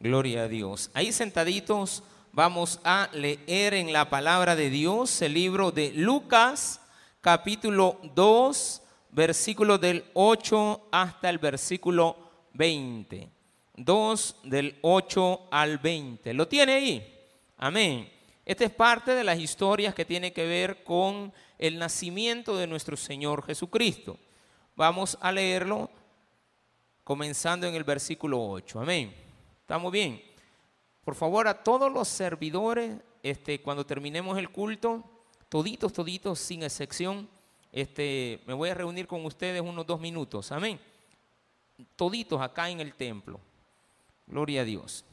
Gloria a Dios. Ahí sentaditos vamos a leer en la palabra de Dios el libro de Lucas, capítulo 2, versículo del 8 hasta el versículo 20. 2 del 8 al 20. ¿Lo tiene ahí? Amén. Esta es parte de las historias que tiene que ver con el nacimiento de nuestro Señor Jesucristo. Vamos a leerlo comenzando en el versículo 8. Amén. ¿Estamos bien? Por favor, a todos los servidores, este, cuando terminemos el culto, toditos, toditos, sin excepción, este, me voy a reunir con ustedes unos dos minutos. Amén. Toditos acá en el templo. Gloria a Dios.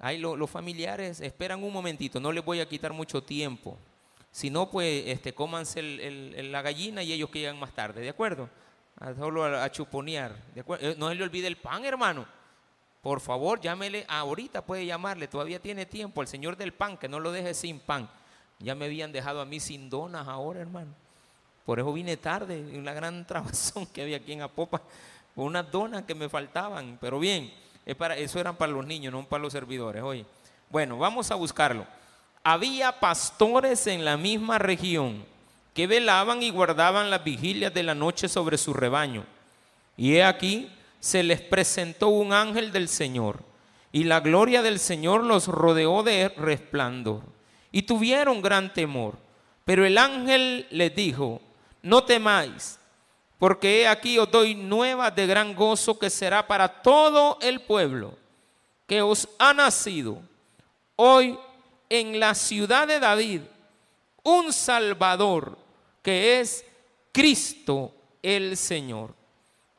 Ahí los familiares esperan un momentito, no les voy a quitar mucho tiempo. Si no, pues este, cómanse la gallina y ellos que llegan más tarde, ¿de acuerdo? A, solo a, chuponear. ¿de acuerdo? Eh, no se le olvide el pan, hermano. Por favor, llámele, ahorita puede llamarle, todavía tiene tiempo, al Señor del pan, que no lo deje sin pan. Ya me habían dejado a mí sin donas ahora, hermano. Por eso vine tarde, una gran trabazón que había aquí en Apopa, unas donas que me faltaban. Pero bien, es para, eso eran para los niños, no para los servidores. Oye, bueno, vamos a buscarlo. Había pastores en la misma región que velaban y guardaban las vigilias de la noche sobre su rebaño. Y he aquí se les presentó un ángel del Señor y la gloria del Señor los rodeó de resplandor y tuvieron gran temor. Pero el ángel les dijo, no temáis, porque he aquí os doy nuevas de gran gozo que será para todo el pueblo, que os ha nacido hoy en la ciudad de David un Salvador, que es Cristo el Señor.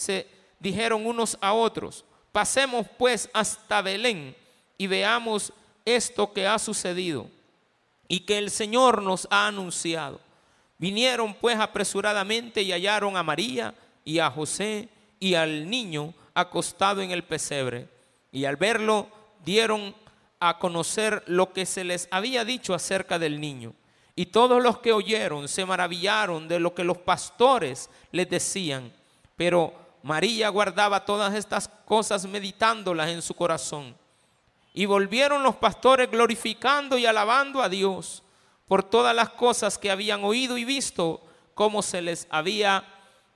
se dijeron unos a otros, pasemos pues hasta Belén y veamos esto que ha sucedido y que el Señor nos ha anunciado. Vinieron pues apresuradamente y hallaron a María y a José y al niño acostado en el pesebre. Y al verlo dieron a conocer lo que se les había dicho acerca del niño. Y todos los que oyeron se maravillaron de lo que los pastores les decían. Pero María guardaba todas estas cosas meditándolas en su corazón. Y volvieron los pastores glorificando y alabando a Dios por todas las cosas que habían oído y visto como se les había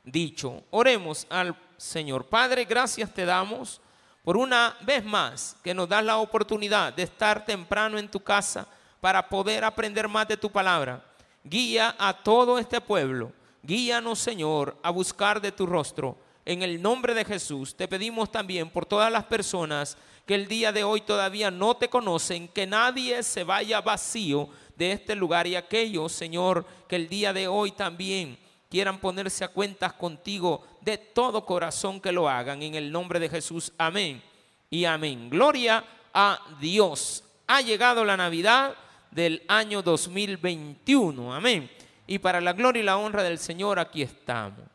dicho. Oremos al Señor. Padre, gracias te damos por una vez más que nos das la oportunidad de estar temprano en tu casa para poder aprender más de tu palabra. Guía a todo este pueblo. Guíanos, Señor, a buscar de tu rostro en el nombre de Jesús, te pedimos también por todas las personas que el día de hoy todavía no te conocen, que nadie se vaya vacío de este lugar y aquellos, Señor, que el día de hoy también quieran ponerse a cuentas contigo de todo corazón que lo hagan. En el nombre de Jesús, amén y amén. Gloria a Dios. Ha llegado la Navidad del año 2021, amén. Y para la gloria y la honra del Señor, aquí estamos.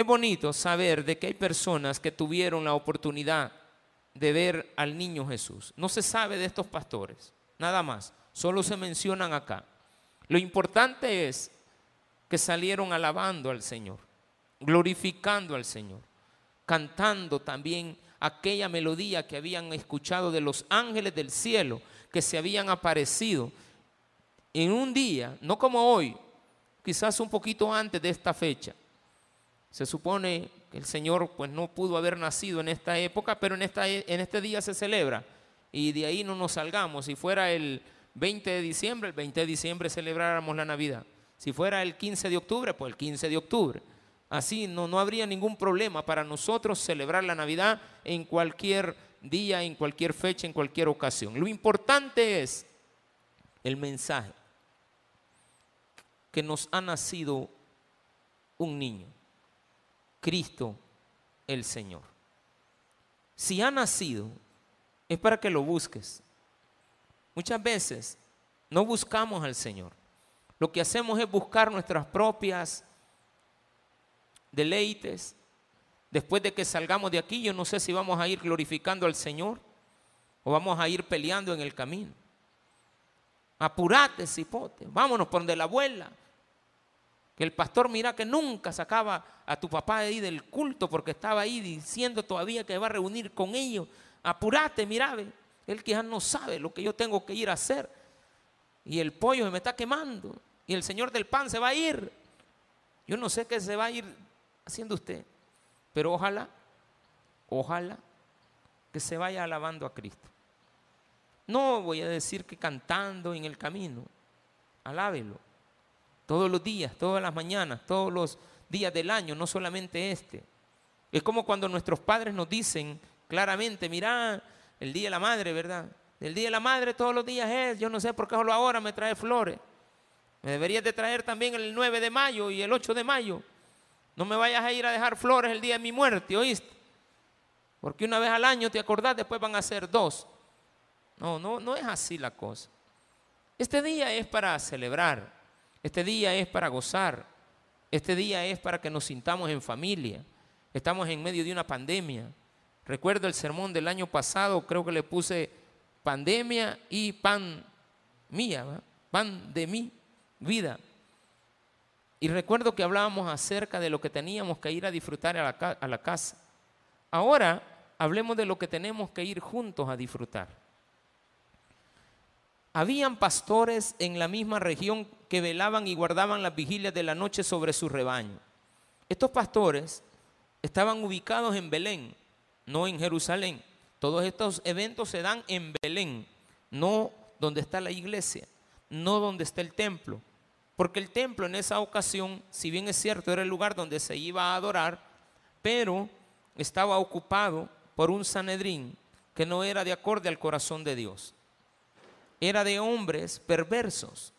Es bonito saber de que hay personas que tuvieron la oportunidad de ver al niño Jesús. No se sabe de estos pastores, nada más, solo se mencionan acá. Lo importante es que salieron alabando al Señor, glorificando al Señor, cantando también aquella melodía que habían escuchado de los ángeles del cielo que se habían aparecido en un día, no como hoy, quizás un poquito antes de esta fecha, se supone que el Señor pues no pudo haber nacido en esta época, pero en, esta, en este día se celebra y de ahí no nos salgamos. Si fuera el 20 de diciembre, el 20 de diciembre celebráramos la Navidad. Si fuera el 15 de octubre, pues el 15 de octubre. Así no, no habría ningún problema para nosotros celebrar la Navidad en cualquier día, en cualquier fecha, en cualquier ocasión. Lo importante es el mensaje que nos ha nacido un niño. Cristo el Señor. si ha nacido, es para que lo busques. Muchas veces no buscamos al Señor. Lo que hacemos es buscar nuestras propias deleites. Después de que salgamos de aquí, yo no sé si vamos a ir glorificando al Señor o vamos a ir peleando en el camino. Apurate, cipote, vámonos por donde la abuela. El pastor mira que nunca sacaba a tu papá de ahí del culto porque estaba ahí diciendo todavía que va a reunir con ellos. Apurate, mira, él quizás no sabe lo que yo tengo que ir a hacer. Y el pollo se me está quemando. Y el señor del pan se va a ir. Yo no sé qué se va a ir haciendo usted. Pero ojalá, ojalá que se vaya alabando a Cristo. No voy a decir que cantando en el camino. Alábelo todos los días, todas las mañanas, todos los días del año, no solamente este. Es como cuando nuestros padres nos dicen claramente, mira, el Día de la Madre, ¿verdad? El Día de la Madre todos los días es, yo no sé por qué solo ahora me trae flores. Me deberías de traer también el 9 de mayo y el 8 de mayo. No me vayas a ir a dejar flores el día de mi muerte, ¿oíste? Porque una vez al año te acordás, después van a ser dos. No, no, no es así la cosa. Este día es para celebrar, este día es para gozar. Este día es para que nos sintamos en familia. Estamos en medio de una pandemia. Recuerdo el sermón del año pasado, creo que le puse pandemia y pan mía, pan de mi vida. Y recuerdo que hablábamos acerca de lo que teníamos que ir a disfrutar a la, casa. Ahora hablemos de lo que tenemos que ir juntos a disfrutar. Habían pastores en la misma región que velaban y guardaban las vigilias de la noche sobre su rebaño. Estos pastores estaban ubicados en Belén, no en Jerusalén. Todos estos eventos se dan en Belén, no donde está la iglesia, no donde está el templo. Porque el templo en esa ocasión, si bien es cierto, era el lugar donde se iba a adorar, pero estaba ocupado por un Sanedrín que no era de acorde al corazón de Dios era de hombres perversos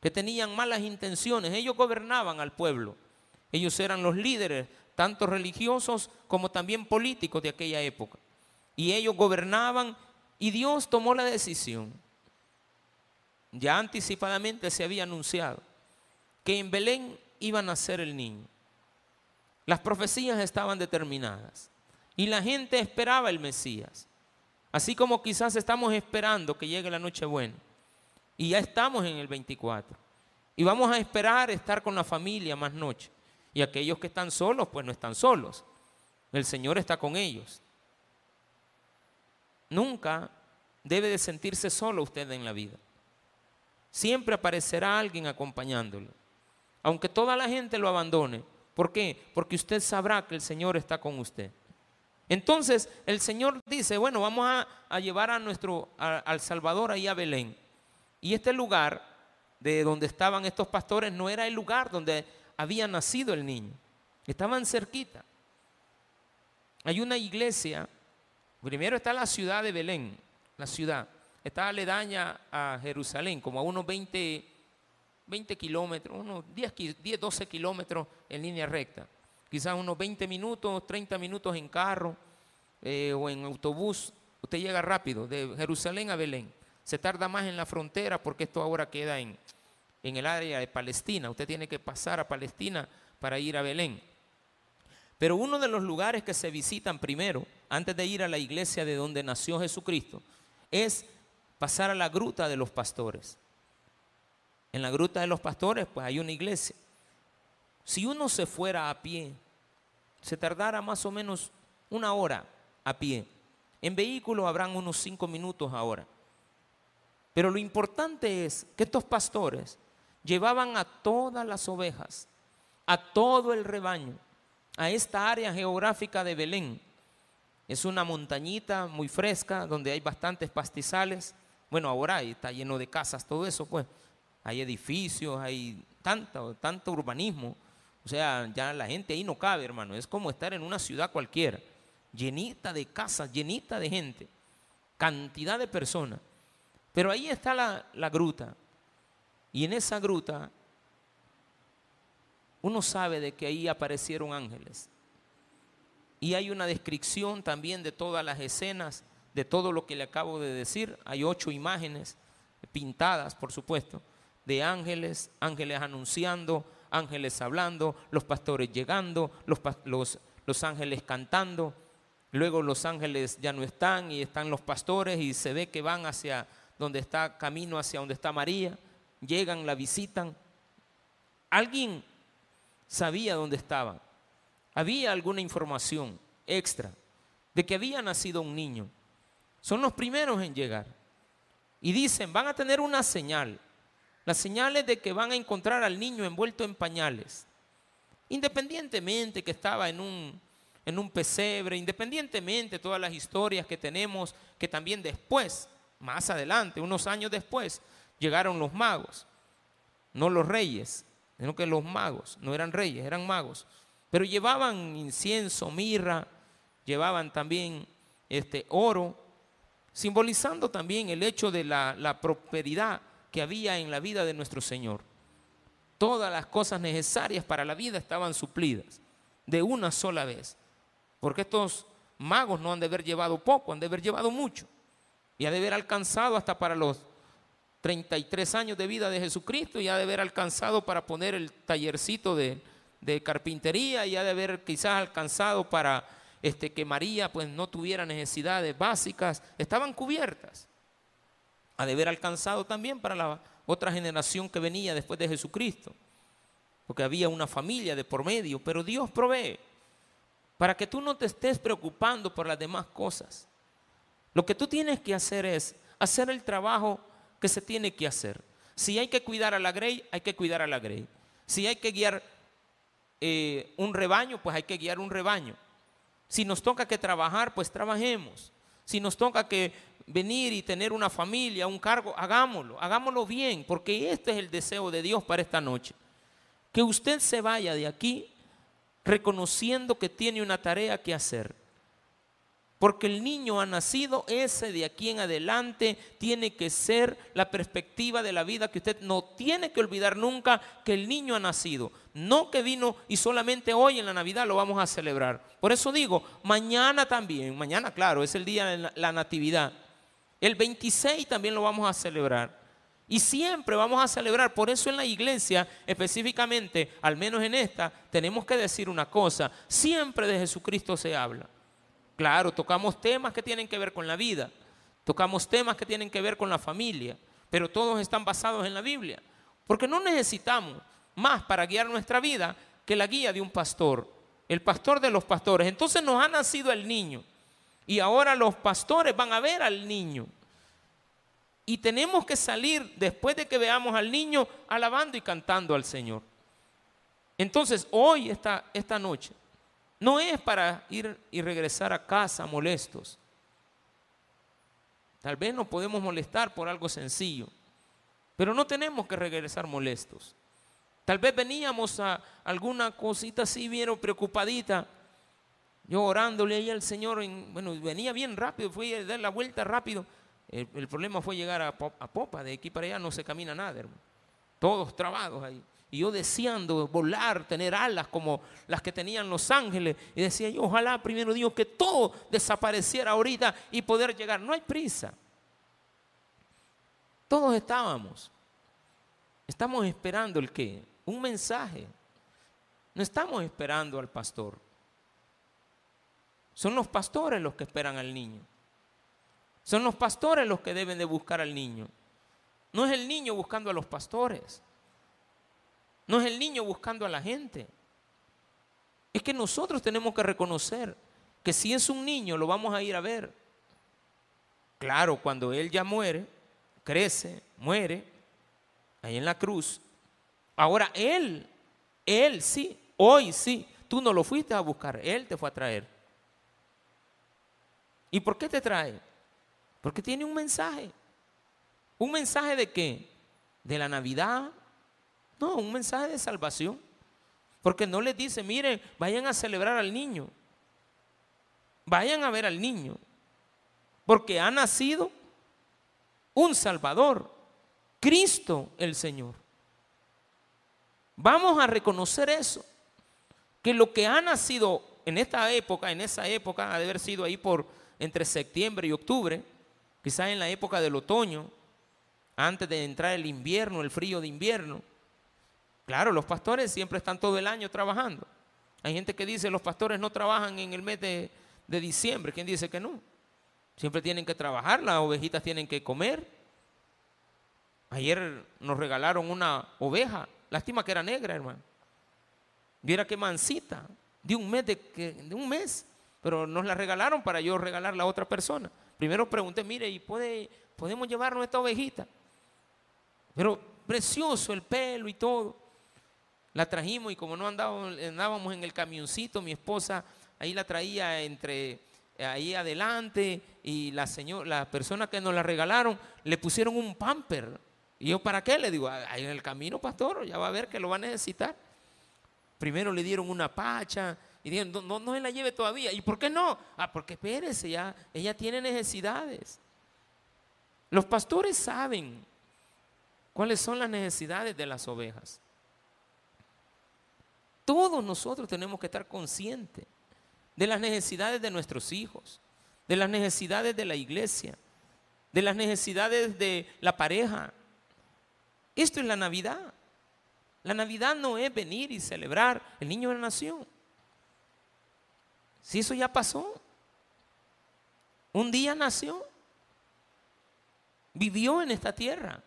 que tenían malas intenciones. Ellos gobernaban al pueblo. Ellos eran los líderes, tanto religiosos como también políticos de aquella época. Y ellos gobernaban y Dios tomó la decisión. Ya anticipadamente se había anunciado que en Belén iba a nacer el niño. Las profecías estaban determinadas y la gente esperaba el Mesías. Así como quizás estamos esperando que llegue la Nochebuena y ya estamos en el 24. Y vamos a esperar estar con la familia más noche. Y aquellos que están solos, pues no están solos. El Señor está con ellos. Nunca debe de sentirse solo usted en la vida. Siempre aparecerá alguien acompañándolo. Aunque toda la gente lo abandone. ¿Por qué? Porque usted sabrá que el Señor está con usted. Entonces el Señor dice, bueno, vamos a, llevar a nuestro, al Salvador ahí a Belén. Y este lugar de donde estaban estos pastores no era el lugar donde había nacido el niño. Estaban cerquita. Hay una iglesia, primero está la ciudad de Belén, la ciudad. Está aledaña a Jerusalén, como a unos 20, 20 kilómetros, unos 10, 10, 12 kilómetros en línea recta quizás unos 20 minutos, 30 minutos en carro eh, o en autobús. Usted llega rápido, de Jerusalén a Belén. Se tarda más en la frontera porque esto ahora queda en, en el área de Palestina. Usted tiene que pasar a Palestina para ir a Belén. Pero uno de los lugares que se visitan primero, antes de ir a la iglesia de donde nació Jesucristo, es pasar a la gruta de los pastores. En la gruta de los pastores, pues hay una iglesia. Si uno se fuera a pie, se tardara más o menos una hora a pie. En vehículo habrán unos cinco minutos ahora. Pero lo importante es que estos pastores llevaban a todas las ovejas, a todo el rebaño, a esta área geográfica de Belén. Es una montañita muy fresca donde hay bastantes pastizales. Bueno, ahora está lleno de casas, todo eso, pues. Hay edificios, hay tanto, tanto urbanismo. O sea, ya la gente ahí no cabe, hermano. Es como estar en una ciudad cualquiera, llenita de casas, llenita de gente, cantidad de personas. Pero ahí está la, la gruta. Y en esa gruta uno sabe de que ahí aparecieron ángeles. y hay una descripción también de todas las escenas, de todo lo que le acabo de decir. Hay ocho imágenes pintadas, por supuesto, de ángeles, ángeles anunciando, ángeles hablando, los pastores llegando, los, los, ángeles cantando. Luego los ángeles ya no están y están los pastores y se ve que van hacia donde está camino, hacia donde está María. Llegan, la visitan. Alguien sabía dónde estaban. Había alguna información extra de que había nacido un niño. Son los primeros en llegar. Y dicen, van a tener una señal. La señal es de que van a encontrar al niño envuelto en pañales. Independientemente que estaba en un, en un pesebre, independientemente de todas las historias que tenemos, que también después, más adelante, unos años después, llegaron los magos. No los reyes, sino que los magos, no eran reyes, eran magos. Pero llevaban incienso, mirra, llevaban también este oro, simbolizando también el hecho de la, la prosperidad que había en la vida de nuestro Señor. Todas las cosas necesarias para la vida estaban suplidas de una sola vez. Porque estos magos no han de haber llevado poco, han de haber llevado mucho. Y ha de haber alcanzado hasta para los 33 años de vida de Jesucristo y ha de haber alcanzado para poner el tallercito de, carpintería y ha de haber quizás alcanzado para este, que María pues no tuviera necesidades básicas, estaban cubiertas. Ha de haber alcanzado también para la otra generación que venía después de Jesucristo, porque había una familia de por medio, pero Dios provee para que tú no te estés preocupando por las demás cosas. Lo que tú tienes que hacer es hacer el trabajo que se tiene que hacer. Si hay que cuidar a la grey, hay que cuidar a la grey. Si hay que guiar eh, un rebaño, pues hay que guiar un rebaño. Si nos toca que trabajar, pues trabajemos. Si nos toca que venir y tener una familia, un cargo, hagámoslo, hagámoslo bien, porque este es el deseo de Dios para esta noche. Que usted se vaya de aquí reconociendo que tiene una tarea que hacer porque el niño ha nacido, ese de aquí en adelante tiene que ser la perspectiva de la vida que usted no tiene que olvidar nunca que el niño ha nacido. No que vino y solamente hoy en la Navidad lo vamos a celebrar. Por eso digo, mañana también, mañana claro, es el día de la Natividad. El 26 también lo vamos a celebrar. Y siempre vamos a celebrar. Por eso en la iglesia, específicamente, al menos en esta, tenemos que decir una cosa. Siempre de Jesucristo se habla. Claro, tocamos temas que tienen que ver con la vida, tocamos temas que tienen que ver con la familia, pero todos están basados en la Biblia. Porque no necesitamos más para guiar nuestra vida que la guía de un pastor, el pastor de los pastores. Entonces nos ha nacido el niño y ahora los pastores van a ver al niño. Y tenemos que salir después de que veamos al niño alabando y cantando al Señor. Entonces, hoy, esta, esta noche, no es para ir y regresar a casa molestos. Tal vez nos podemos molestar por algo sencillo, pero no tenemos que regresar molestos. Tal vez veníamos a alguna cosita así, vieron, preocupadita. Yo orándole ahí al Señor, bueno, venía bien rápido, fui a dar la vuelta rápido. El, problema fue llegar a, a, Popa, de aquí para allá no se camina nada, hermano. Todos trabados ahí. Y yo deseando volar, tener alas como las que tenían los ángeles. Y decía yo, ojalá primero Dios que todo desapareciera ahorita y poder llegar. No hay prisa. Todos estábamos. Estamos esperando el qué? Un mensaje. No estamos esperando al pastor. Son los pastores los que esperan al niño. Son los pastores los que deben de buscar al niño. No es el niño buscando a los pastores. No es el niño buscando a la gente. Es que nosotros tenemos que reconocer que si es un niño lo vamos a ir a ver. Claro, cuando él ya muere, crece, muere, ahí en la cruz. Ahora él, él sí, hoy sí, tú no lo fuiste a buscar, él te fue a traer. ¿Y por qué te trae? Porque tiene un mensaje. ¿Un mensaje de qué? De la Navidad, no, un mensaje de salvación. Porque no les dice, miren, vayan a celebrar al niño. Vayan a ver al niño. Porque ha nacido un Salvador, Cristo el Señor. Vamos a reconocer eso, que lo que ha nacido en esta época, en esa época, ha de haber sido ahí por entre septiembre y octubre, quizás en la época del otoño, antes de entrar el invierno, el frío de invierno. Claro, los pastores siempre están todo el año trabajando. Hay gente que dice los pastores no trabajan en el mes de, diciembre. ¿Quién dice que no? Siempre tienen que trabajar, las ovejitas tienen que comer. Ayer nos regalaron una oveja, lástima que era negra, hermano. Viera qué mansita, de un mes, pero nos la regalaron para yo regalarla a otra persona. Primero pregunté, mire, ¿y puede, podemos llevar nuestra ovejita? Pero precioso el pelo y todo. La trajimos y como no andábamos en el camioncito, mi esposa ahí la traía entre ahí adelante y la señora, la persona que nos la regalaron le pusieron un pamper. Y yo, ¿para qué? Le digo, ahí en el camino, pastor, ya va a ver que lo va a necesitar. Primero le dieron una pacha y dijeron, no, no, no se la lleve todavía. ¿Y por qué no? Ah, porque espérese, ya, ella tiene necesidades. Los pastores saben cuáles son las necesidades de las ovejas. Todos nosotros tenemos que estar conscientes de las necesidades de nuestros hijos, de las necesidades de la iglesia, de las necesidades de la pareja. Esto es la Navidad. La Navidad no es venir y celebrar el niño de la nación. Si eso ya pasó, un día nació, vivió en esta tierra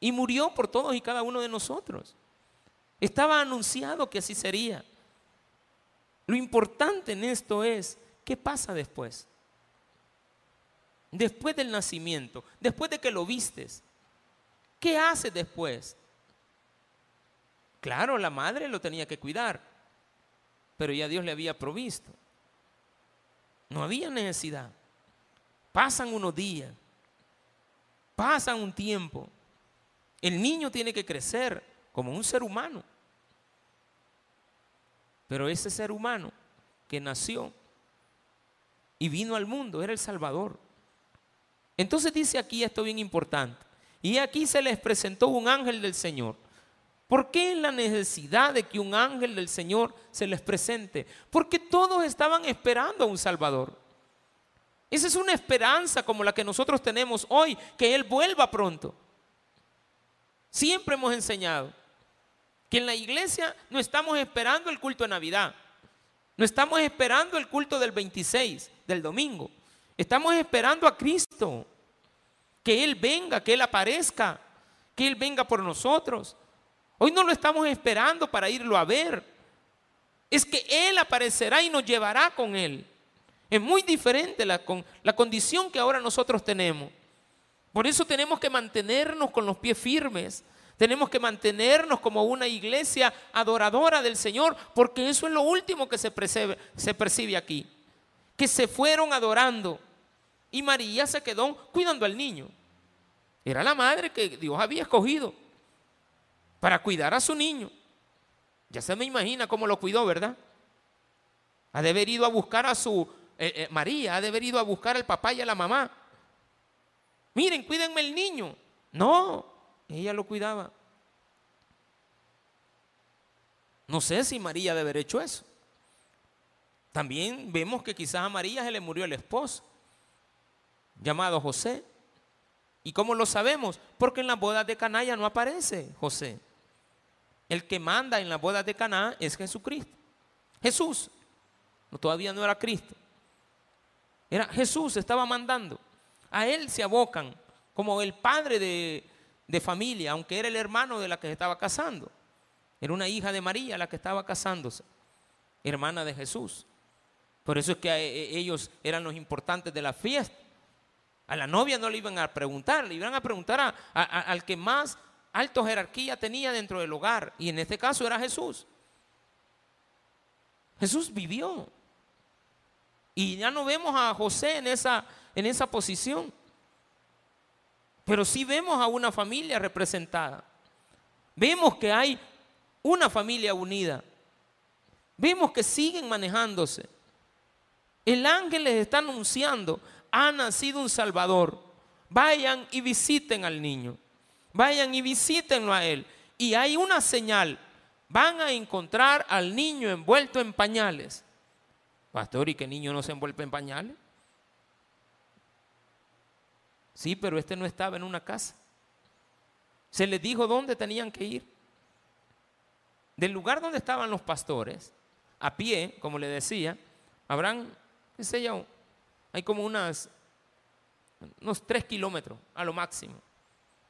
y murió por todos y cada uno de nosotros. Estaba anunciado que así sería. Lo importante en esto es, ¿qué pasa después? Después del nacimiento, después de que lo vistes, ¿qué hace después? Claro, la madre lo tenía que cuidar, pero ya Dios le había provisto. No había necesidad. Pasan unos días, pasan un tiempo. El niño tiene que crecer como un ser humano. Pero ese ser humano que nació y vino al mundo era el Salvador. Entonces dice aquí esto bien importante. Y aquí se les presentó un ángel del Señor. ¿Por qué la necesidad de que un ángel del Señor se les presente? Porque todos estaban esperando a un Salvador. Esa es una esperanza como la que nosotros tenemos hoy, que Él vuelva pronto. Siempre hemos enseñado que en la iglesia no estamos esperando el culto de Navidad, no estamos esperando el culto del 26, del domingo, estamos esperando a Cristo, que Él venga, que Él aparezca, que Él venga por nosotros. Hoy no lo estamos esperando para irlo a ver, es que Él aparecerá y nos llevará con Él. Es muy diferente la, con, la condición que ahora nosotros tenemos. Por eso tenemos que mantenernos con los pies firmes, tenemos que mantenernos como una iglesia adoradora del Señor, porque eso es lo último que se percibe, aquí. Que se fueron adorando y María se quedó cuidando al niño. Era la madre que Dios había escogido para cuidar a su niño. Ya se me imagina cómo lo cuidó, ¿verdad? Ha de haber ido a buscar a su eh, eh, María, ha de haber ido a buscar al papá y a la mamá. Miren, cuídenme el niño. No, ella lo cuidaba. No sé si María debe haber hecho eso. También vemos que quizás a María se le murió el esposo, llamado José. ¿Y cómo lo sabemos? Porque en las bodas de Caná ya no aparece José. El que manda en las bodas de Caná es Jesucristo. Jesús. todavía no era Cristo. Era Jesús, estaba mandando. A él se abocan como el padre de, de familia, aunque era el hermano de la que se estaba casando. Era una hija de María la que estaba casándose, hermana de Jesús. Por eso es que e, ellos eran los importantes de la fiesta. A la novia no le iban a preguntar, le iban a preguntar al que más alto jerarquía tenía dentro del hogar. Y en este caso era Jesús. Jesús vivió. Y ya no vemos a José en esa, en esa posición. Pero sí vemos a una familia representada. Vemos que hay una familia unida. Vemos que siguen manejándose. El ángel les está anunciando, ha nacido un Salvador. Vayan y visiten al niño. Vayan y visítenlo a él. Y hay una señal. Van a encontrar al niño envuelto en pañales. Pastor, ¿y qué niño no se envuelve en pañales? Sí, pero este no estaba en una casa. Se les dijo dónde tenían que ir. Del lugar donde estaban los pastores, a pie, como le decía, habrán, qué sé yo, hay como unos tres kilómetros a lo máximo.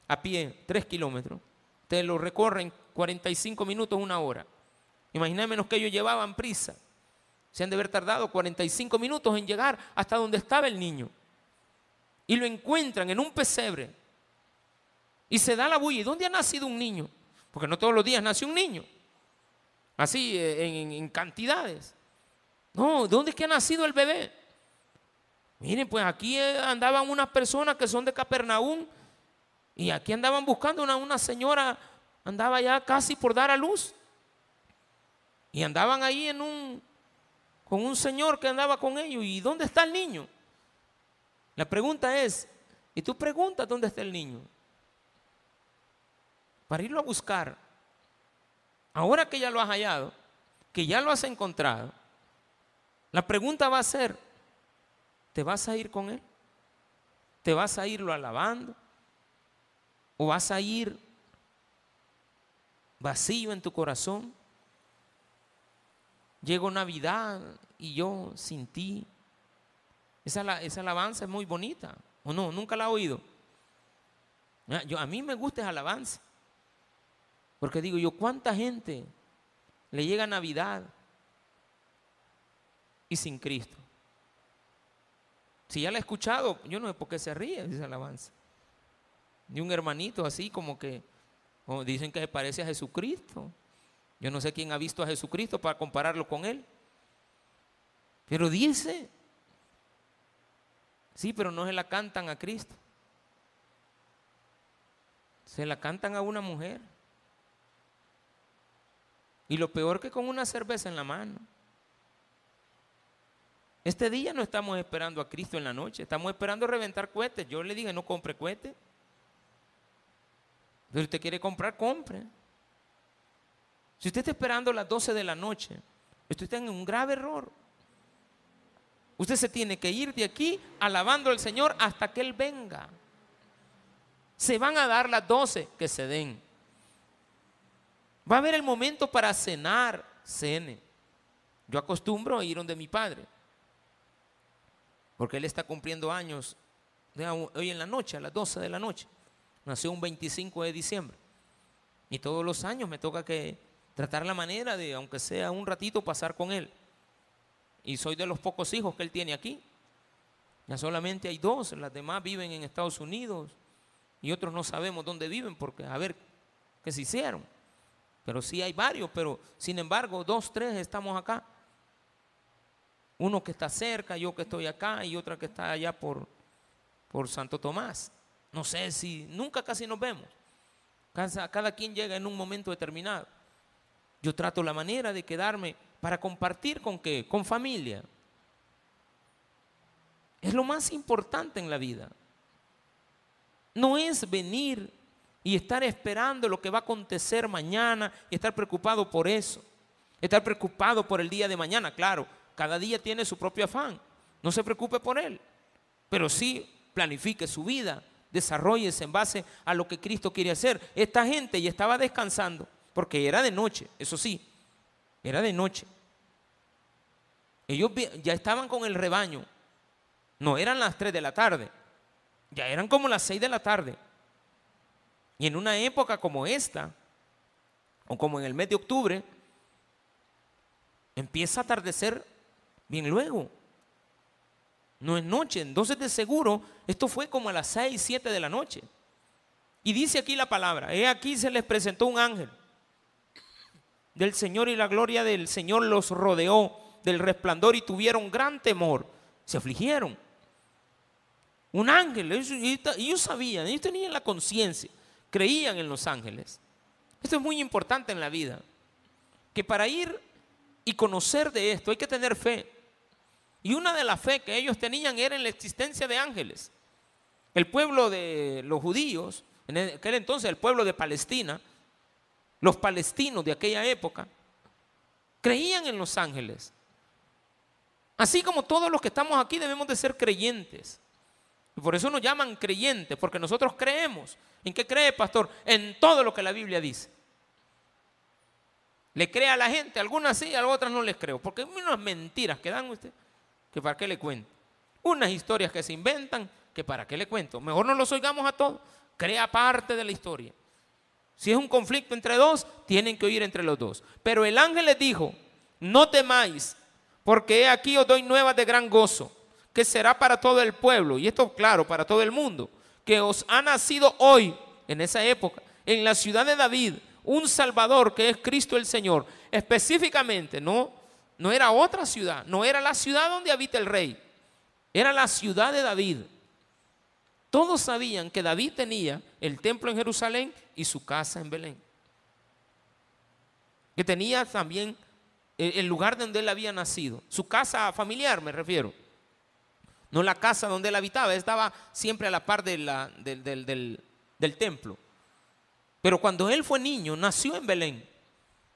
A pie, tres kilómetros. Te lo recorren 45 minutos, una hora. Imagínate menos que ellos llevaban prisa. Se han de haber tardado 45 minutos en llegar hasta donde estaba el niño. Y lo encuentran en un pesebre. Y se da la bulla. ¿Y dónde ha nacido un niño? Porque no todos los días nace un niño. Así, eh, en, cantidades. No, ¿dónde es que ha nacido el bebé? Miren, pues aquí eh, andaban unas personas que son de Capernaum. Y aquí andaban buscando una, una señora, andaba ya casi por dar a luz. Y andaban ahí en un, con un señor que andaba con ellos. ¿Y dónde está el niño? La pregunta es, y tú preguntas dónde está el niño. Para irlo a buscar. Ahora que ya lo has hallado, que ya lo has encontrado, la pregunta va a ser, ¿te vas a ir con él? ¿Te vas a irlo alabando? ¿O vas a ir vacío en tu corazón? Llegó Navidad y yo sin ti. Esa, esa alabanza es muy bonita. ¿O no? Nunca la he oído. Ah, yo, a mí me gusta esa alabanza. Porque digo yo, ¿cuánta gente le llega Navidad y sin Cristo? Si ya la he escuchado, yo no sé por qué se ríe esa alabanza. Ni un hermanito así como que dicen que se parece a Jesucristo. Yo no sé quién ha visto a Jesucristo para compararlo con él. Pero dice, sí, pero no se la cantan a Cristo. Se la cantan a una mujer. Y lo peor que con una cerveza en la mano. Este día no estamos esperando a Cristo en la noche, estamos esperando reventar cohetes. Yo le dije, no compre cohetes. Si usted quiere comprar, compre. Si usted está esperando las 12 de la noche, usted está en un grave error. Usted se tiene que ir de aquí alabando al Señor hasta que Él venga. Se van a dar las 12 que se den. Va a haber el momento para cenar, cene. Yo acostumbro a ir donde mi padre, porque él está cumpliendo años hoy en la noche, a las 12 de la noche. Nació un 25 de diciembre. Y todos los años me toca que tratar la manera de, aunque sea un ratito, pasar con él. Y soy de los pocos hijos que él tiene aquí. Ya solamente hay dos, las demás viven en Estados Unidos y otros no sabemos dónde viven porque a ver qué se hicieron. Pero sí hay varios, pero sin embargo, dos, tres estamos acá. Uno que está cerca, yo que estoy acá y otra que está allá por, por Santo Tomás. No sé si nunca casi nos vemos. Cada, cada quien llega en un momento determinado. Yo trato la manera de quedarme para compartir con qué? Con familia. Es lo más importante en la vida. No es venir y estar esperando lo que va a acontecer mañana y estar preocupado por eso. Estar preocupado por el día de mañana, claro, cada día tiene su propio afán. No se preocupe por él, pero sí planifique su vida, desarrollese en base a lo que Cristo quiere hacer. Esta gente ya estaba descansando, porque era de noche, eso sí, era de noche. Ellos ya estaban con el rebaño, no eran las 3 de la tarde, ya eran como las 6 de la tarde. Y en una época como esta, o como en el mes de octubre, empieza a atardecer bien luego. No es noche. Entonces de seguro esto fue como a las 6, 7 de la noche. Y dice aquí la palabra, he aquí se les presentó un ángel del Señor y la gloria del Señor los rodeó del resplandor y tuvieron gran temor. Se afligieron. Un ángel, ellos sabían, ellos tenían la conciencia creían en los ángeles. Esto es muy importante en la vida, que para ir y conocer de esto hay que tener fe. Y una de las fe que ellos tenían era en la existencia de ángeles. El pueblo de los judíos, en aquel entonces el pueblo de Palestina, los palestinos de aquella época, creían en los ángeles. Así como todos los que estamos aquí debemos de ser creyentes. Y por eso nos llaman creyentes, porque nosotros creemos. ¿En qué cree, pastor? En todo lo que la Biblia dice. ¿Le cree a la gente? Algunas sí, a otras no les creo. Porque hay unas mentiras que dan usted, que para qué le cuento. Unas historias que se inventan, que para qué le cuento. Mejor no los oigamos a todos. Crea parte de la historia. Si es un conflicto entre dos, tienen que oír entre los dos. Pero el ángel les dijo, no temáis, porque aquí os doy nuevas de gran gozo, que será para todo el pueblo, y esto claro, para todo el mundo, que os ha nacido hoy, en esa época, en la ciudad de David, un Salvador que es Cristo el Señor. Específicamente, no, no era otra ciudad, no era la ciudad donde habita el rey, era la ciudad de David. Todos sabían que David tenía el templo en Jerusalén y su casa en Belén. Que tenía también el lugar donde él había nacido, su casa familiar me refiero. No la casa donde él habitaba, estaba siempre a la par del, del templo. Pero cuando él fue niño, nació en Belén.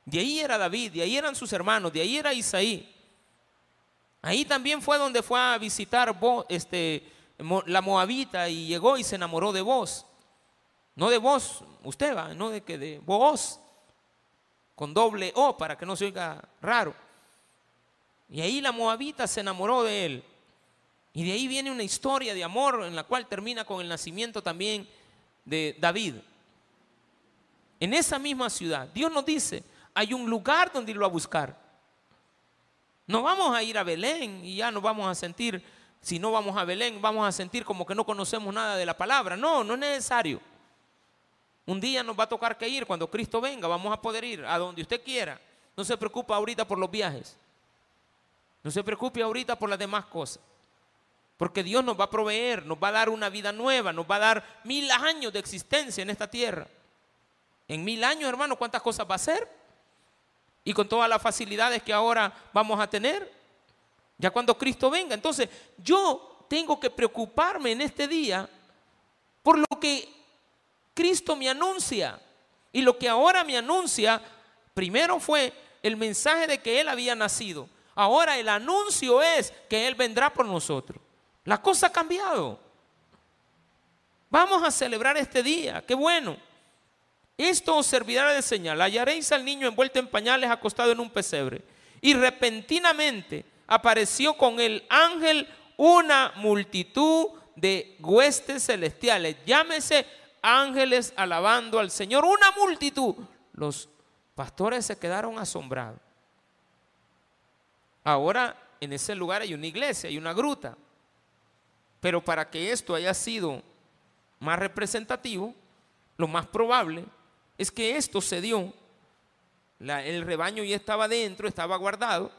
De ahí era David, de ahí eran sus hermanos, de ahí era Isaí. Ahí también fue donde fue a visitar este, la Moabita y llegó y se enamoró de vos. No de vos, usted va, no de que de vos, con doble O para que no se oiga raro. Y ahí la Moabita se enamoró de él. Y de ahí viene una historia de amor en la cual termina con el nacimiento también de David. En esa misma ciudad, Dios nos dice, hay un lugar donde irlo a buscar. No vamos a ir a Belén y ya nos vamos a sentir si no vamos a Belén, vamos a sentir como que no conocemos nada de la palabra. No, no es necesario. Un día nos va a tocar que ir, cuando Cristo venga, vamos a poder ir a donde usted quiera. No se preocupe ahorita por los viajes. No se preocupe ahorita por las demás cosas. Porque Dios nos va a proveer, nos va a dar una vida nueva, nos va a dar mil años de existencia en esta tierra. En mil años, hermano, ¿cuántas cosas va a hacer? Y con todas las facilidades que ahora vamos a tener. Ya cuando Cristo venga. Entonces, yo tengo que preocuparme en este día por lo que Cristo me anuncia. Y lo que ahora me anuncia, primero fue el mensaje de que Él había nacido. Ahora el anuncio es que Él vendrá por nosotros. La cosa ha cambiado. Vamos a celebrar este día. Qué bueno. Esto os servirá de señal. Hallaréis al niño envuelto en pañales acostado en un pesebre. Y repentinamente apareció con el ángel una multitud de huestes celestiales. Llámese ángeles alabando al Señor. Una multitud. Los pastores se quedaron asombrados. Ahora en ese lugar hay una iglesia, hay una gruta. Pero para que esto haya sido más representativo, lo más probable es que esto se dio. el rebaño ya estaba dentro, estaba guardado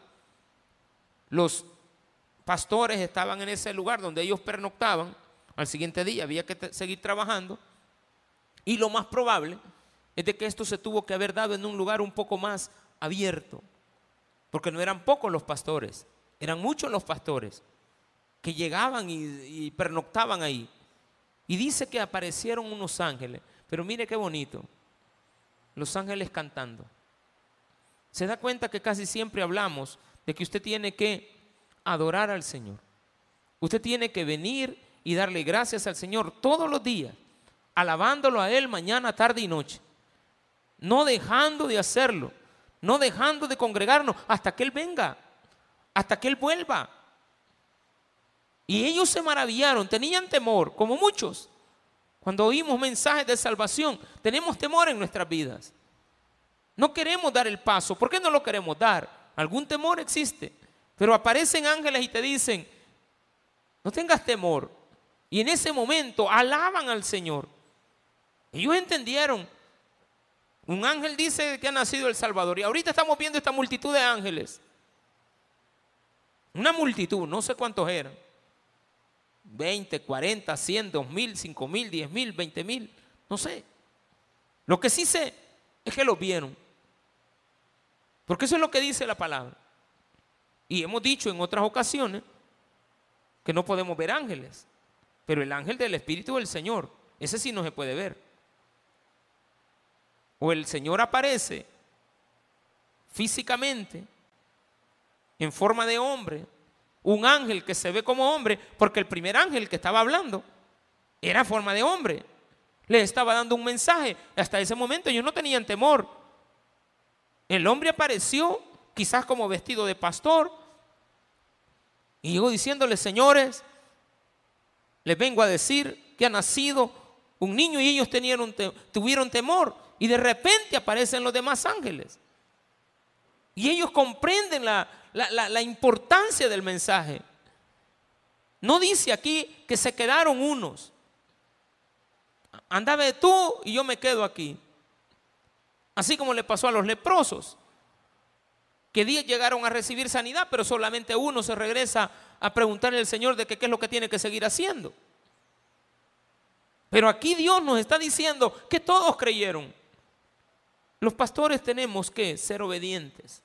los pastores estaban en ese lugar donde ellos pernoctaban. Al siguiente día había que seguir trabajando. Y lo más probable es de que esto se tuvo que haber dado en un lugar un poco más abierto. Porque no eran pocos los pastores, eran muchos los pastores que llegaban y, pernoctaban ahí. Y dice que aparecieron unos ángeles. Pero mire qué bonito. Los ángeles cantando. Se da cuenta que casi siempre hablamos de que usted tiene que adorar al Señor. Usted tiene que venir y darle gracias al Señor todos los días, alabándolo a Él mañana, tarde y noche. No dejando de hacerlo, no dejando de congregarnos hasta que Él venga, hasta que Él vuelva. Y ellos se maravillaron, tenían temor, como muchos. Cuando oímos mensajes de salvación, tenemos temor en nuestras vidas. No queremos dar el paso. ¿Por qué no lo queremos dar? Algún temor existe. Pero aparecen ángeles y te dicen, no tengas temor. Y en ese momento alaban al Señor. Ellos entendieron. Un ángel dice que ha nacido el Salvador. Y ahorita estamos viendo esta multitud de ángeles. Una multitud, no sé cuántos eran. 20, 40, 100, 2 mil, 5 mil, 10 mil, 20 mil. No sé. Lo que sí sé es que los vieron. Porque eso es lo que dice la palabra. Y hemos dicho en otras ocasiones que no podemos ver ángeles, pero el ángel del Espíritu del Señor, ese sí no se puede ver. O el Señor aparece físicamente, en forma de hombre, un ángel que se ve como hombre, porque el primer ángel que estaba hablando era forma de hombre. Le estaba dando un mensaje. Hasta ese momento ellos no tenían temor. El hombre apareció quizás como vestido de pastor y llegó diciéndole, señores, les vengo a decir que ha nacido un niño y ellos tuvieron temor y de repente aparecen los demás ángeles. Y ellos comprenden la, la, importancia del mensaje. No dice aquí que se quedaron unos. Andaba tú y yo me quedo aquí. Así como le pasó a los leprosos, que días llegaron a recibir sanidad, pero solamente uno se regresa a preguntarle al Señor de qué es lo que tiene que seguir haciendo. Pero aquí Dios nos está diciendo que todos creyeron. Los pastores tenemos que ser obedientes.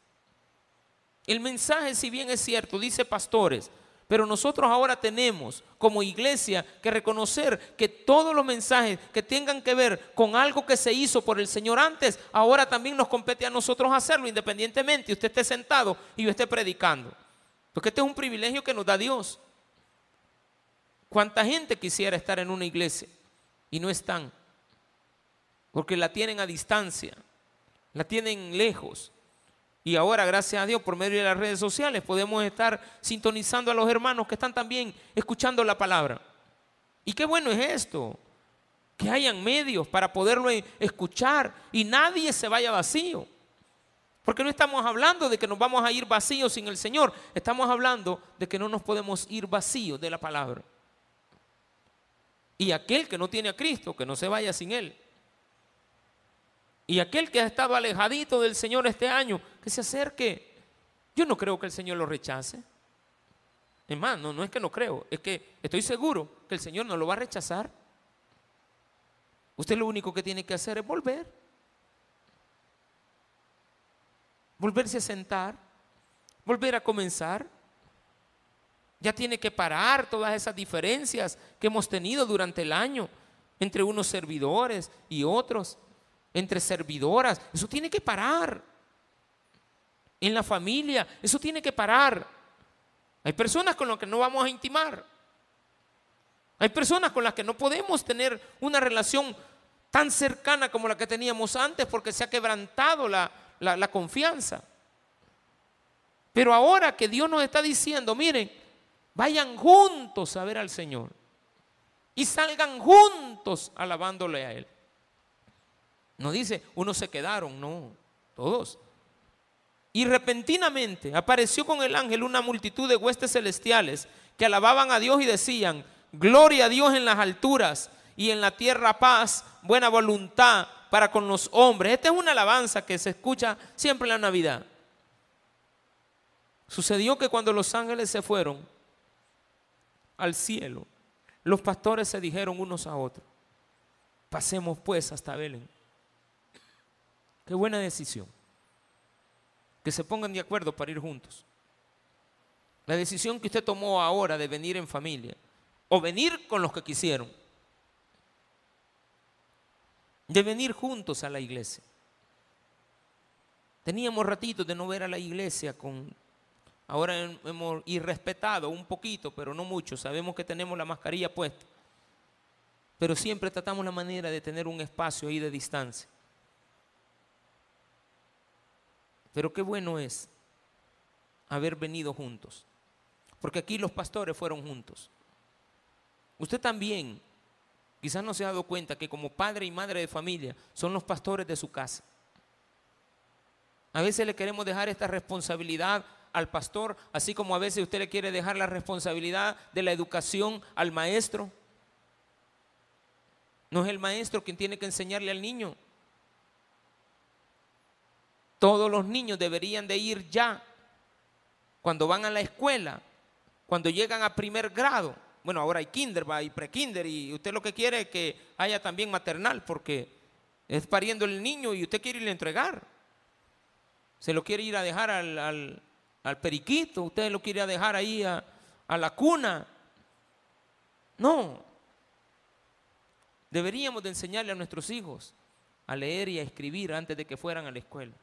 El mensaje, si bien es cierto, dice pastores, pero nosotros ahora tenemos como iglesia que reconocer que todos los mensajes que tengan que ver con algo que se hizo por el Señor antes, ahora también nos compete a nosotros hacerlo independientemente usted esté sentado y yo esté predicando. Porque este es un privilegio que nos da Dios. ¿Cuánta gente quisiera estar en una iglesia y no están? Porque la tienen a distancia, la tienen lejos, y ahora, gracias a Dios, por medio de las redes sociales, podemos estar sintonizando a los hermanos que están también escuchando la palabra. Y qué bueno es esto, que hayan medios para poderlo escuchar y nadie se vaya vacío. Porque no estamos hablando de que nos vamos a ir vacíos sin el Señor, estamos hablando de que no nos podemos ir vacíos de la palabra. Y aquel que no tiene a Cristo, que no se vaya sin Él. Y aquel que ha estado alejadito del Señor este año, que se acerque. Yo no creo que el Señor lo rechace. Es más, no, no es que no creo, es que estoy seguro que el Señor no lo va a rechazar. Usted lo único que tiene que hacer es volver. Volverse a sentar, volver a comenzar. Ya tiene que parar todas esas diferencias que hemos tenido durante el año entre unos servidores y otros entre servidoras. Eso tiene que parar. En la familia, eso tiene que parar. Hay personas con las que no vamos a intimar. Hay personas con las que no podemos tener una relación tan cercana como la que teníamos antes porque se ha quebrantado la, confianza. Pero ahora que Dios nos está diciendo, miren, vayan juntos a ver al Señor y salgan juntos alabándole a Él. No dice, unos se quedaron, no, todos. Y repentinamente apareció con el ángel una multitud de huestes celestiales que alababan a Dios y decían, gloria a Dios en las alturas y en la tierra paz, buena voluntad para con los hombres. Esta es una alabanza que se escucha siempre en la Navidad. Sucedió que cuando los ángeles se fueron al cielo, los pastores se dijeron unos a otros, pasemos pues hasta Belén. Qué buena decisión. Que se pongan de acuerdo para ir juntos. La decisión que usted tomó ahora de venir en familia o venir con los que quisieron. De venir juntos a la iglesia. Teníamos ratitos de no ver a la iglesia con... Ahora hemos irrespetado un poquito, pero no mucho. Sabemos que tenemos la mascarilla puesta. Pero siempre tratamos la manera de tener un espacio ahí de distancia. Pero qué bueno es haber venido juntos. Porque aquí los pastores fueron juntos. Usted también quizás no se ha dado cuenta que como padre y madre de familia son los pastores de su casa. A veces le queremos dejar esta responsabilidad al pastor, así como a veces usted le quiere dejar la responsabilidad de la educación al maestro. No es el maestro quien tiene que enseñarle al niño, todos los niños deberían de ir ya cuando van a la escuela, cuando llegan a primer grado. Bueno, ahora hay kinder, va, y prekinder y usted lo que quiere es que haya también maternal porque es pariendo el niño y usted quiere irle a entregar. Se lo quiere ir a dejar al, periquito, usted lo quiere dejar ahí a, a la cuna. No. Deberíamos de enseñarle a nuestros hijos a leer y a escribir antes de que fueran a la escuela.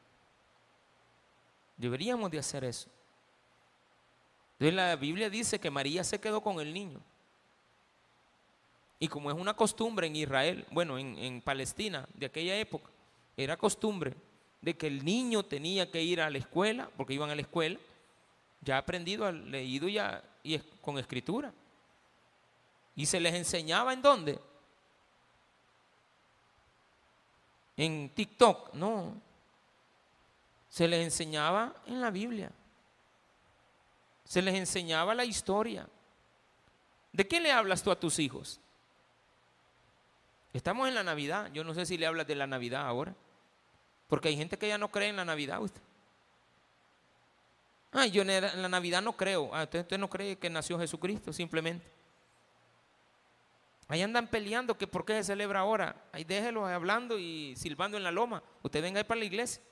Deberíamos de hacer eso. Entonces la Biblia dice que María se quedó con el niño. Y como es una costumbre en Israel, bueno, en, Palestina de aquella época, era costumbre de que el niño tenía que ir a la escuela, porque iban a la escuela, ya aprendido, leído ya y con escritura. Y se les enseñaba en dónde? En TikTok, no. Se les enseñaba en la Biblia. Se les enseñaba la historia. ¿De qué le hablas tú a tus hijos? Estamos en la Navidad. Yo no sé si le hablas de la Navidad ahora. Porque hay gente que ya no cree en la Navidad. Usted. Ah, yo en la Navidad no creo. Ah, usted, no cree que nació Jesucristo, simplemente. Ahí andan peleando que por qué se celebra ahora. Ahí déjelo hablando y silbando en la loma. Usted venga ahí para la iglesia.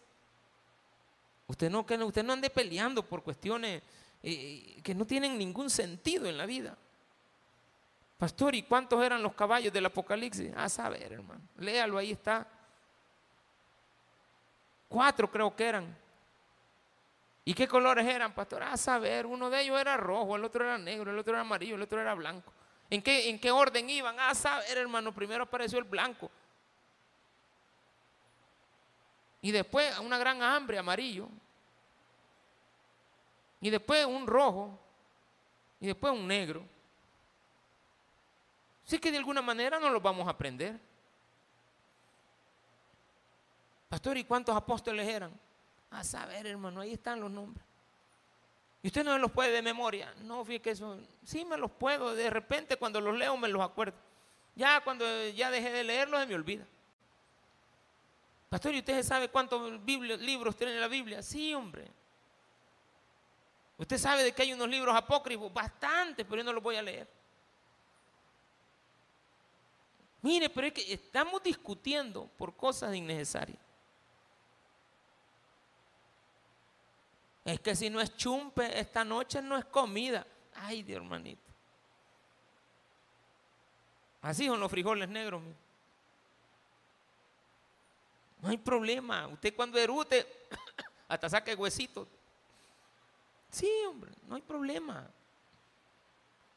Usted no, usted no ande peleando por cuestiones eh, que no tienen ningún sentido en la vida. Pastor, ¿y cuántos eran los caballos del Apocalipsis? A saber, hermano. Léalo, ahí está. Cuatro creo que eran. ¿Y qué colores eran, pastor? A saber, uno de ellos era rojo, el otro era negro, el otro era amarillo, el otro era blanco. ¿En qué, en qué orden iban? A saber, hermano, primero apareció el blanco. Y después una gran hambre, amarillo. Y después un rojo. Y después un negro. Así que de alguna manera no lo vamos a aprender. Pastor, ¿y cuántos apóstoles eran? A saber, hermano, ahí están los nombres. ¿Y usted no los puede de memoria? No, fíjate que eso, sí me los puedo. De repente cuando los leo me los acuerdo. Ya cuando ya dejé de leerlos se me olvida. Pastor, ¿y usted sabe cuántos libros tiene la Biblia? Sí, hombre. Usted sabe de que hay unos libros apócrifos, bastante, pero yo no los voy a leer. Mire, pero es que estamos discutiendo por cosas innecesarias. Es que si no es chumpe, esta noche no es comida. Ay, hermanito. Así son los frijoles negros. No hay problema. Usted cuando erute, hasta saque huesitos. Sí, hombre, no hay problema.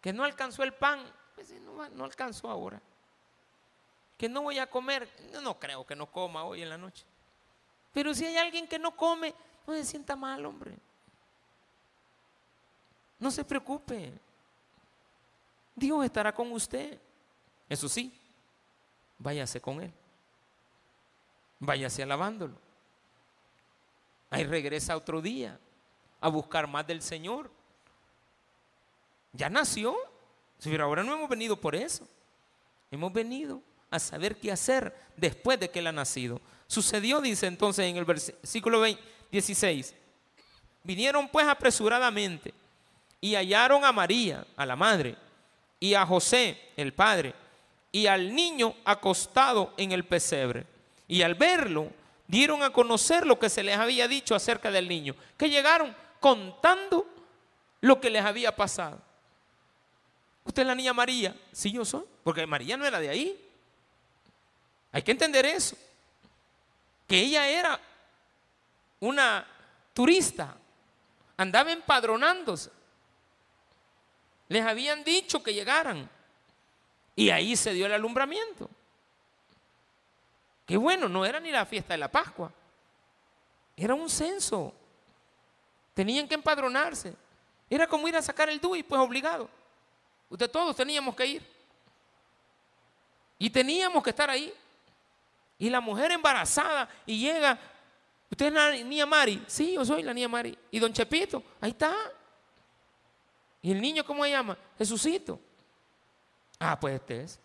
Que no alcanzó el pan, pues no, no alcanzó ahora. Que no voy a comer, no creo que no coma hoy en la noche. Pero si hay alguien que no come, no se sienta mal, hombre. No se preocupe. Dios estará con usted. Eso sí, váyase con Él. Váyase alabándolo. Ahí regresa otro día a buscar más del Señor. Ya nació. Pero ahora no hemos venido por eso. Hemos venido a saber qué hacer después de que Él ha nacido. Sucedió, dice entonces en el versículo 16, vinieron pues apresuradamente y hallaron a María, a la madre, y a José, el padre, y al niño acostado en el pesebre. Y al verlo, dieron a conocer lo que se les había dicho acerca del niño, que llegaron contando lo que les había pasado. ¿Usted es la niña María? Sí, yo soy, porque María no era de ahí. Hay que entender eso que ella era una turista, andaba empadronándose. Les habían dicho que llegaran y ahí se dio el alumbramiento. Qué bueno, no era ni la fiesta de la Pascua, era un censo. Tenían que empadronarse. Era como ir a sacar el DUI, pues obligado. Usted todos teníamos que ir. Y teníamos que estar ahí. Y la mujer embarazada y llega, ¿usted es la niña Mari? Sí, yo soy la niña Mari. ¿Y don Chepito? Ahí está. ¿Y el niño cómo se llama? Jesucito. Ah, pues este es.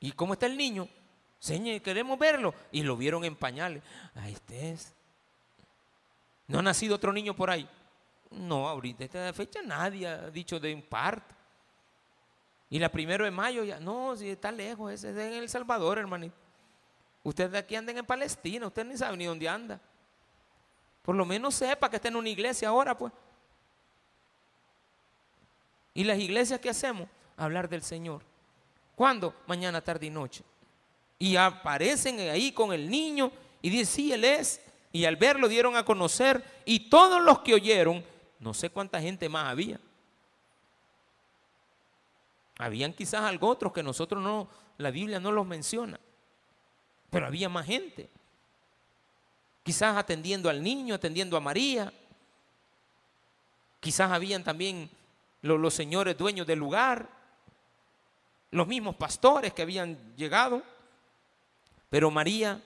¿Y cómo está el niño? Señor, queremos verlo. Y lo vieron en pañales. Ahí este es. ¿No ha nacido otro niño por ahí? No, ahorita esta fecha nadie ha dicho de un parto. Y la primero de mayo ya, no, si está lejos, ese es en El Salvador, hermanito. Ustedes de aquí andan en Palestina, usted ni sabe ni dónde anda. Por lo menos sepa que está en una iglesia ahora, pues. ¿Y las iglesias qué hacemos? Hablar del Señor. ¿Cuándo? Mañana, tarde y noche. Y aparecen ahí con el niño y dicen, sí, Él es. Y al verlo dieron a conocer y todos los que oyeron no sé cuánta gente más había. Habían quizás algo otros que nosotros no, la Biblia no los menciona, pero había más gente. Quizás atendiendo al niño, atendiendo a María. Quizás habían también los, los señores dueños del lugar, los mismos pastores que habían llegado. Pero María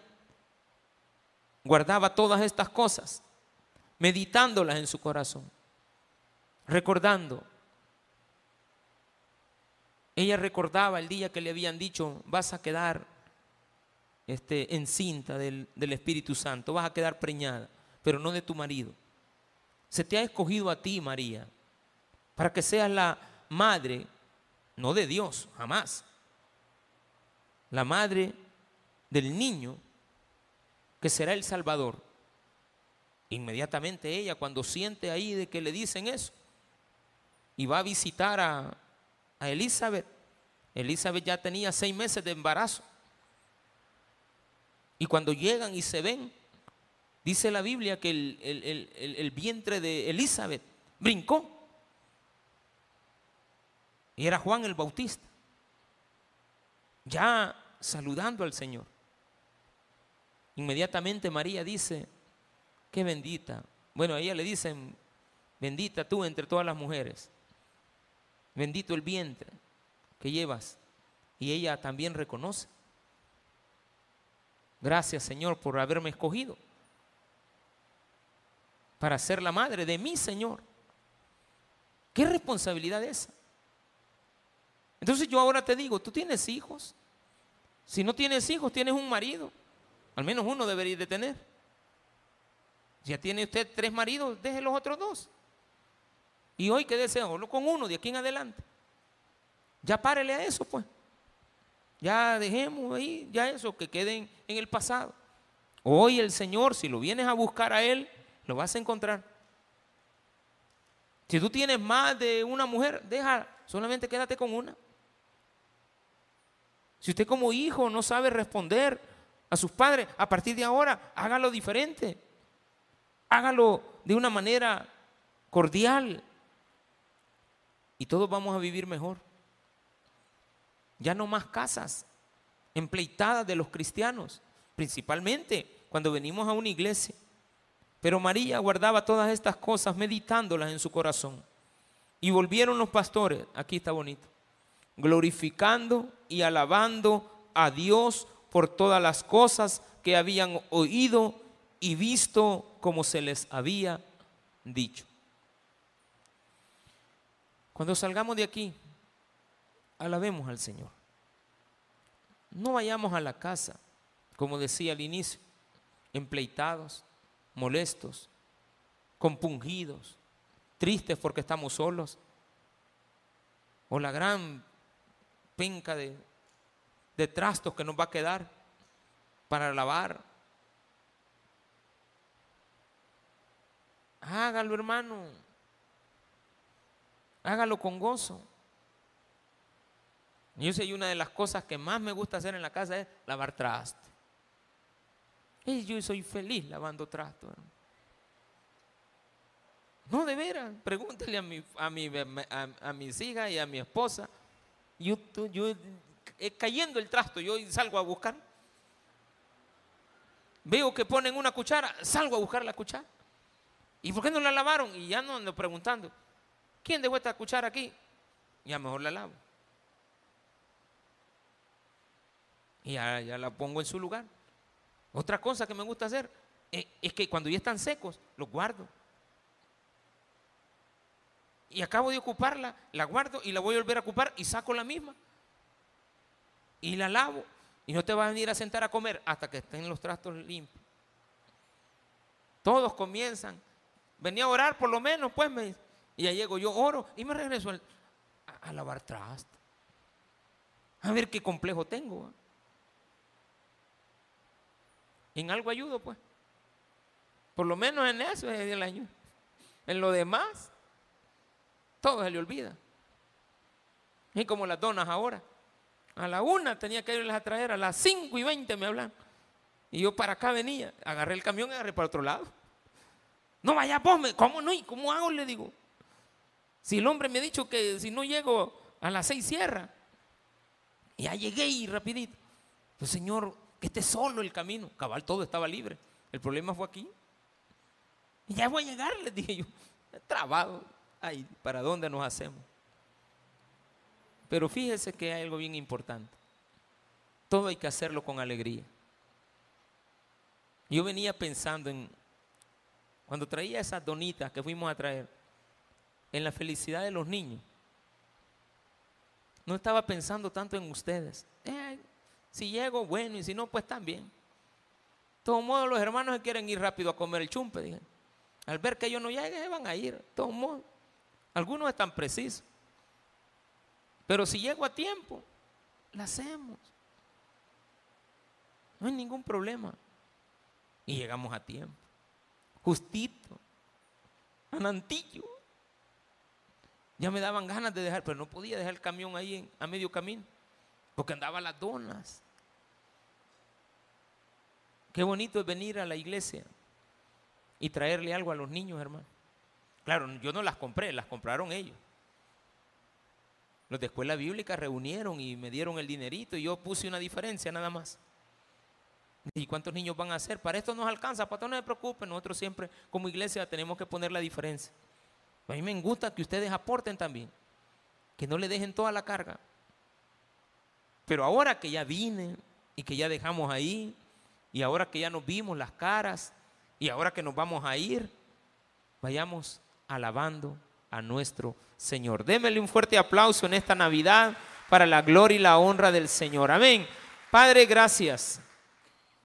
guardaba todas estas cosas, meditándolas en su corazón, recordando. Ella recordaba el día que le habían dicho, vas a quedar este, encinta del, del Espíritu Santo, vas a quedar preñada, pero no de tu marido. Se te ha escogido a ti, María, para que seas la madre, no de Dios, jamás, la madre del niño que será el Salvador. Inmediatamente ella, cuando siente ahí de que le dicen eso, y va a visitar a, a Elizabeth, Elizabeth ya tenía seis meses de embarazo. Y cuando llegan y se ven, dice la Biblia que el, el, el, vientre de Elizabeth brincó. Y era Juan el Bautista, ya saludando al Señor. Inmediatamente María dice, qué bendita. Bueno, a ella le dicen, bendita tú entre todas las mujeres. Bendito el vientre que llevas. Y ella también reconoce. Gracias Señor por haberme escogido para ser la madre de mi Señor. ¿Qué responsabilidad es esa? Entonces yo ahora te digo, tú tienes hijos. Si no tienes hijos, tienes un marido. Al menos uno debería de tener. Ya tiene usted tres maridos, deje los otros dos. Y hoy que desea, con uno de aquí en adelante. Ya párele a eso, pues. Ya dejemos ahí, ya eso, que queden en el pasado. Hoy el Señor, si lo vienes a buscar a Él, lo vas a encontrar. Si tú tienes más de una mujer, deja, solamente quédate con una. Si usted como hijo no sabe responder a sus padres, a partir de ahora, hágalo diferente. Hágalo de una manera cordial. Y todos vamos a vivir mejor. Ya no más casas empleitadas de los cristianos, principalmente cuando venimos a una iglesia. Pero María guardaba todas estas cosas meditándolas en su corazón. Y volvieron los pastores, aquí está bonito, glorificando y alabando a Dios por todas las cosas que habían oído y visto como se les había dicho. Cuando salgamos de aquí, alabemos al Señor. No vayamos a la casa, como decía al inicio, empleitados, molestos, compungidos, tristes porque estamos solos, o la gran penca de de trastos que nos va a quedar para lavar. Hágalo, hermano. Hágalo con gozo. Yo sé, una de las cosas que más me gusta hacer en la casa es lavar trastos. Y yo soy feliz lavando trastos. No, de veras, pregúntale a, mi, a, mi, a, mis hijas y a mi esposa. Yo, yo eh, cayendo el trasto, yo salgo a buscar. Veo que ponen una cuchara, salgo a buscar la cuchara. ¿Y por qué no la lavaron? Y ya no ando preguntando, ¿quién dejó esta cuchara aquí? Ya mejor la lavo. Y ya, la pongo en su lugar. Otra cosa que me gusta hacer eh, es que cuando ya están secos, los guardo. Y acabo de ocuparla, la guardo y la voy a volver a ocupar y saco la misma y la lavo. Y no te vas a venir a sentar a comer hasta que estén los trastos limpios. Todos comienzan. Venía a orar por lo menos, pues me Y ya llego, yo oro y me regreso a, lavar trastos. A ver qué complejo tengo. En algo ayudo, pues. Por lo menos en eso es el año. En lo demás, todo se le olvida. Y como las donas ahora. A la una tenía que irles a traer, a las cinco y veinte me hablan. Y yo para acá venía, agarré el camión y agarré para otro lado. No vaya vos, ¿cómo no? ¿Y cómo hago? Le digo. Si el hombre me ha dicho que si no llego a las seis cierra. Y ya llegué y rapidito. Pues señor, que esté solo el camino. Cabal, todo estaba libre. El problema fue aquí. Y ya voy a llegar, les dije yo. Trabado. Ay, ¿para dónde nos hacemos? Pero fíjese que hay algo bien importante. Todo hay que hacerlo con alegría. Yo venía pensando en, cuando traía esas donitas que fuimos a traer, en la felicidad de los niños. No estaba pensando tanto en ustedes. Eh, si llego, bueno, y si no, pues también. De todos modos, los hermanos quieren ir rápido a comer el chumpe. Dije. Al ver que ellos no lleguen, se van a ir. De todos modos, algunos están precisos. Pero si llego a tiempo, la hacemos. No hay ningún problema. Y llegamos a tiempo. Justito. Anantillo. Ya me daban ganas de dejar, pero no podía dejar el camión ahí a medio camino. Porque andaba las donas. Qué bonito es venir a la iglesia y traerle algo a los niños, hermano. Claro, yo no las compré, las compraron ellos. Los de escuela bíblica reunieron y me dieron el dinerito y yo puse una diferencia nada más. ¿Y cuántos niños van a hacer? Para esto nos alcanza, para no se preocupen, nosotros siempre como iglesia tenemos que poner la diferencia. A mí me gusta que ustedes aporten también, que no le dejen toda la carga. Pero ahora que ya vine y que ya dejamos ahí, y ahora que ya nos vimos las caras, y ahora que nos vamos a ir, vayamos alabando a nuestro Señor. Démele un fuerte aplauso en esta Navidad para la gloria y la honra del Señor. Amén. Padre, gracias